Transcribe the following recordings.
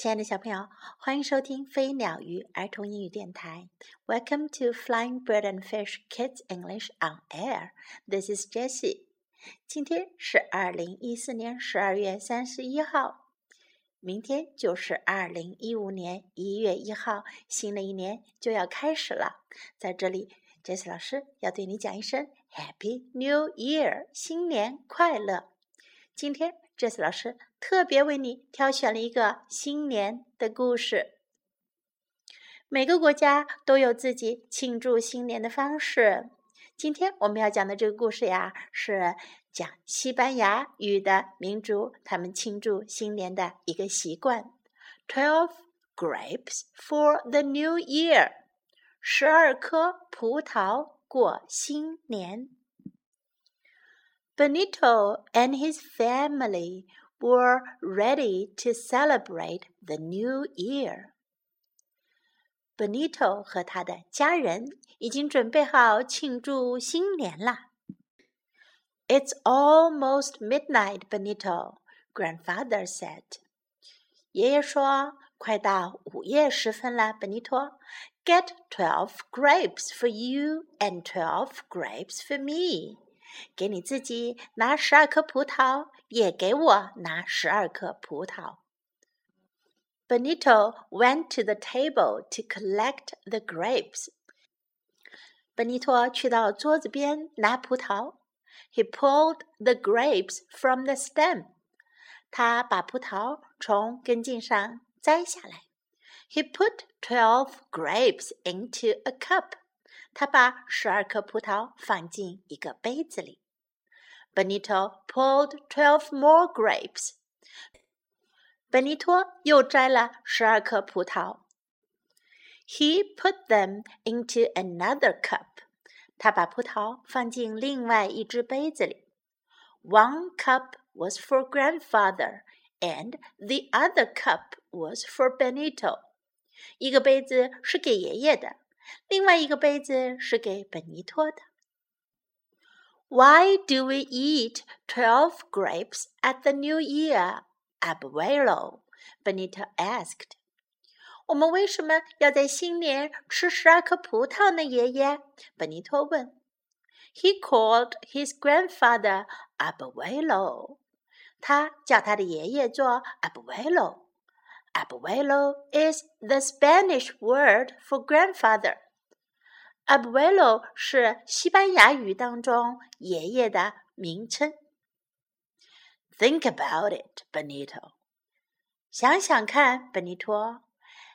亲爱的小朋友，欢迎收听飞鸟鱼儿童英语电台。Welcome to Flying Bird and Fish Kids English on Air. This is Jessie. 今天是二零一四年十二月三十一号，明天就是二零一五年一月一号，新的一年就要开始了。在这里，Jessie 老师要对你讲一声 Happy New Year，新年快乐。今天。，Jessie 老师特别为你挑选了一个新年的故事。每个国家都有自己庆祝新年的方式。今天我们要讲的这个故事呀，是讲西班牙语的民族他们庆祝新年的一个习惯。Twelve grapes for the new year，十二颗葡萄过新年。Benito and his family were ready to celebrate the new year. Benito 和他的家人已经准备好庆祝新年啦。It's almost midnight, Benito, grandfather said. 爷爷说：“快到午夜时分了，本尼托。Get twelve grapes for you and twelve grapes for me.” 给你自己拿十二颗葡萄， 也给我拿十二颗葡萄。Benito went to the table to collect the grapes. 本尼托去到桌子边拿葡萄。He pulled the grapes from the stem. 他把葡萄从根茎上摘下来。He put twelve grapes into a cup. 他把十二颗葡萄放进一个杯子里。 Benito pulled twelve more grapes。本尼托又摘了十二颗葡萄。He put them into another cup。他把葡萄放进另外一只杯子里。One cup was for grandfather, and the other cup was for Benito。一个杯子是给爷爷的，另外一个杯子是给本尼托的。 Why do we eat twelve grapes at the New Year, Abuelo? Benito asked. 我们为什么要在新年吃十二颗葡萄呢？爷爷，本尼托问。He called his grandfather Abuelo. 他叫他的爷爷做 Abuelo. Abuelo is the Spanish word for grandfather. Abuelo 是西班牙语当中爷爷的名称。Think about it, Benito. 想想看，本尼托。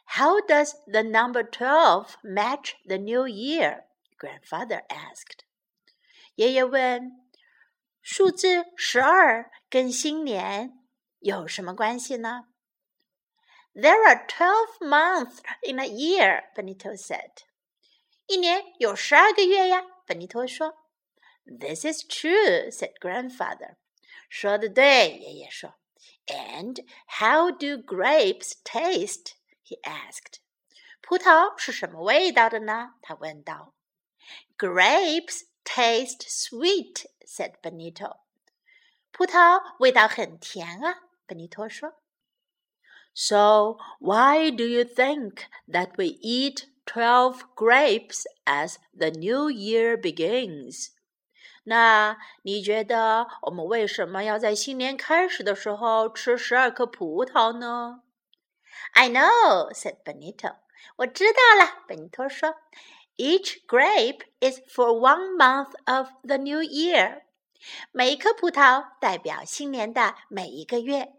How does the number twelve match the new year? Grandfather asked. 爷爷问：“数字十二跟新年有什么关系呢？” There are twelve months in a year, Benito said. 一年有十二个月呀，本尼托说。This is true, said grandfather. 说的对，爷爷说。And how do grapes taste? He asked. 葡萄是什么味道的呢？他问道。Grapes taste sweet, said Benito. 葡萄味道很甜啊，本尼托说。so, why do you think that we eat twelve grapes as the new year begins? 那你觉得我们为什么要在新年开始的时候吃十二颗葡萄呢？I know," said Benito. 我知道了，本尼托说。Each grape is for one month of the new year. 每一颗葡萄代表新年的每一个月。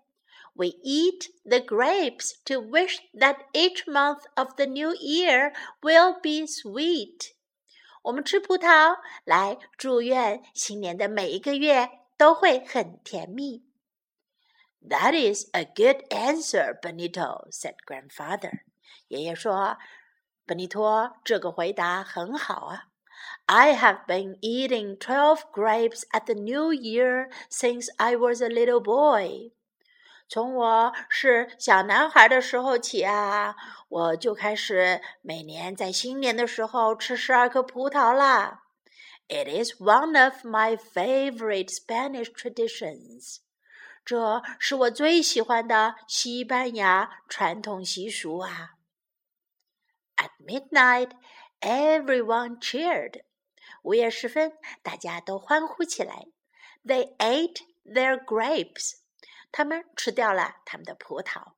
we eat the grapes to wish that each month of the new year will be sweet. 我们吃葡萄来祝愿新年的每一个月都会很甜蜜。That is a good answer, Benito," said grandfather. 爷爷说：“本尼托，这个回答很好啊。I have been eating twelve grapes at the New Year since I was a little boy. 从我是小男孩的时候起啊，我就开始每年在新年的时候吃十二颗葡萄啦。It is one of my favorite Spanish traditions。这是我最喜欢的西班牙传统习俗啊。At midnight, everyone cheered. 午夜时分，大家都欢呼起来。They ate their grapes. 他们吃掉了他们的葡萄。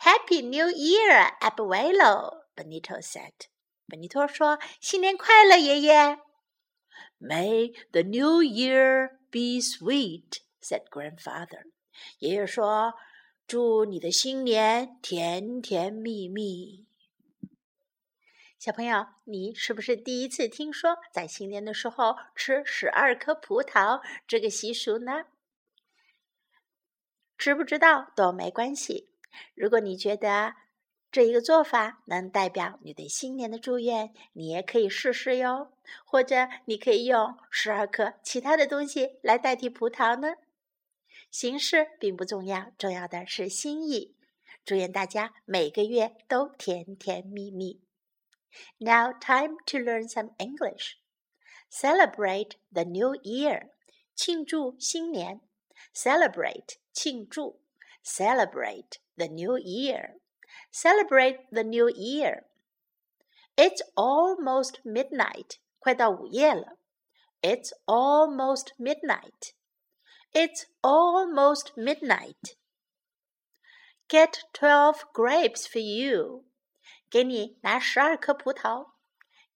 Happy New Year, Abuelo! Benito said. Benito 说：“新年快乐，爷爷。” May the New Year be sweet, said grandfather. 爷爷说：“祝你的新年甜甜蜜蜜。”小朋友，你是不是第一次听说在新年的时候吃十二颗葡萄这个习俗呢？知不知道都没关系。如果你觉得这一个做法能代表你对新年的祝愿，你也可以试试哟。或者你可以用十二颗其他的东西来代替葡萄呢。形式并不重要，重要的是心意。祝愿大家每个月都甜甜蜜蜜。Now, time to learn some English. Celebrate the new year. 庆祝新年. Celebrate 庆祝. Celebrate the new year. Celebrate the new year. It's almost midnight. 快到午夜了. It's almost midnight. It's almost midnight. Get twelve grapes for you. 给你拿十二颗葡萄，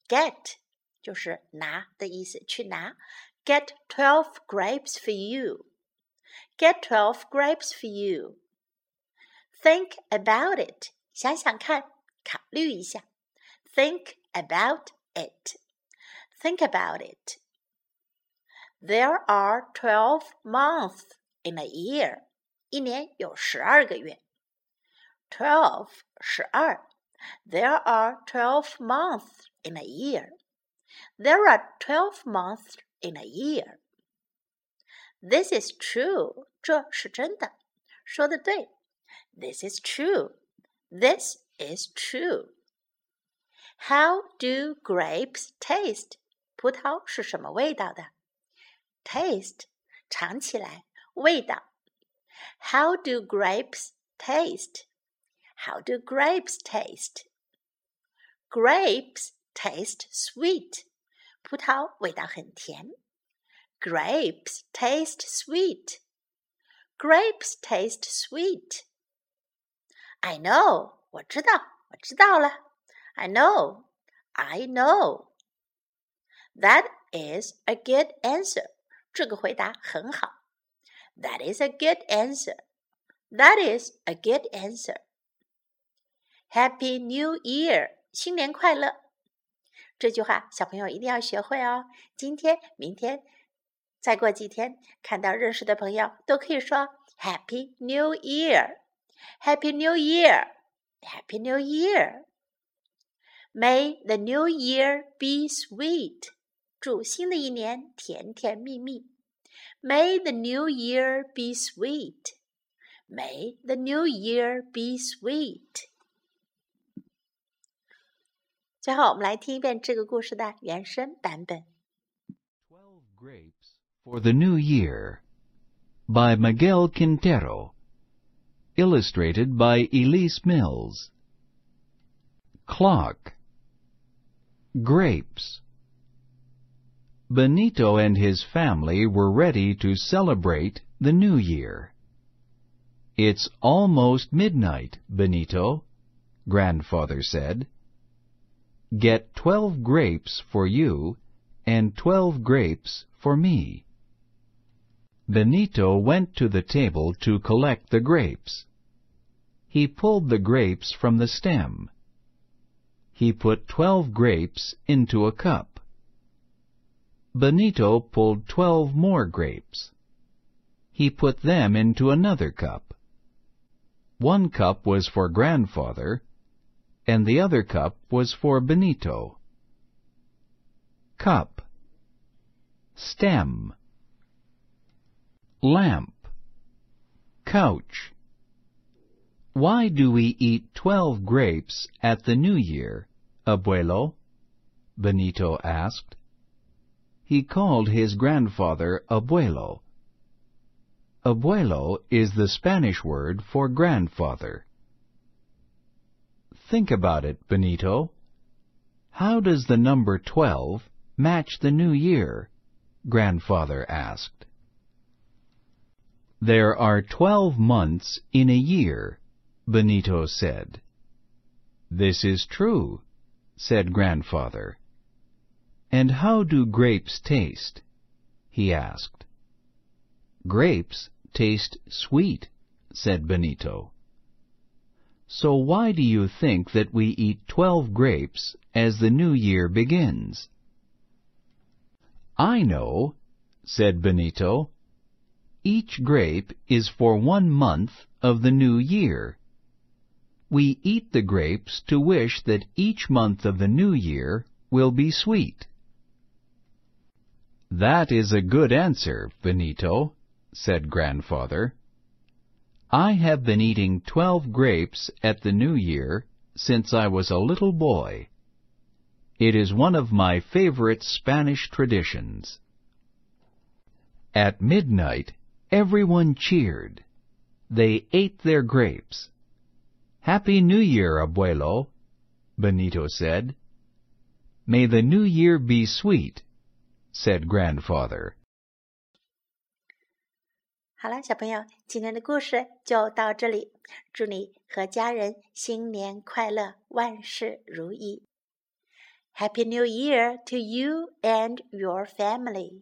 get 就是拿的意思，去拿。Get twelve grapes for you. Get twelve grapes for you. Think about it. 想想看，考虑一下。Think about it. Think about it. There are twelve months in a year. 一年有十二个月。Twelve 十二 there are 12 months in a year. There are 12 months in a year. This is true. 这是真的。说的对。This is true. This is true. How do grapes taste? 葡萄是什么味道的？Taste 尝起来，味道。How do grapes taste? How do grapes taste? Grapes taste sweet. 葡萄味道很甜。 Grapes taste sweet. Grapes taste sweet. I know. 我知道，我知道了。I know. I know. That is a good answer. 这个回答很好。That is a good answer. That is a good answer. Happy New Year，新年快乐！这句话小朋友一定要学会哦。今天、明天、 再过几天，看到认识的朋友都可以说 Happy New Year，Happy New Year，Happy New Year。May the New Year be sweet，祝新的一年甜甜蜜蜜。May the New Year be sweet，May the New Year be sweet。最后，我们来听一遍这个故事的原声版本。Twelve Grapes for the New Year by Miguel Quintero. Illustrated by Elise Mills. Clock. Grapes. Benito and his family were ready to celebrate the New Year. It's almost midnight, Benito, grandfather said. Get twelve grapes for you and twelve grapes for me. Benito went to the table to collect the grapes. He pulled the grapes from the stem. He put twelve grapes into a cup. Benito pulled twelve more grapes. He put them into another cup. One cup was for grandfather, and the other cup was for Benito. Cup Stem Lamp Couch Why do we eat twelve grapes at the New Year, Abuelo? Benito asked. He called his grandfather Abuelo. Abuelo is the Spanish word for grandfather. Think about it, Benito. How does the number 12 match the new year? Grandfather asked. There are twelve months in a year, Benito said. This is true, said Grandfather. And how do grapes taste? he asked. Grapes taste sweet, said Benito. So why do you think that we eat twelve grapes as the new year begins? I know, said Benito. Each grape is for one month of the new year. We eat the grapes to wish that each month of the new year will be sweet. That is a good answer, Benito, said Grandfather. I have been eating twelve grapes at the new year since I was a little boy. It is one of my favorite Spanish traditions. At midnight, everyone cheered. They ate their grapes. Happy New Year, Abuelo, Benito said. May the new year be sweet, said Grandfather. 好了，小朋友，今天的故事就到这里。祝你和家人新年快乐，万事如意。Happy New Year to you and your family.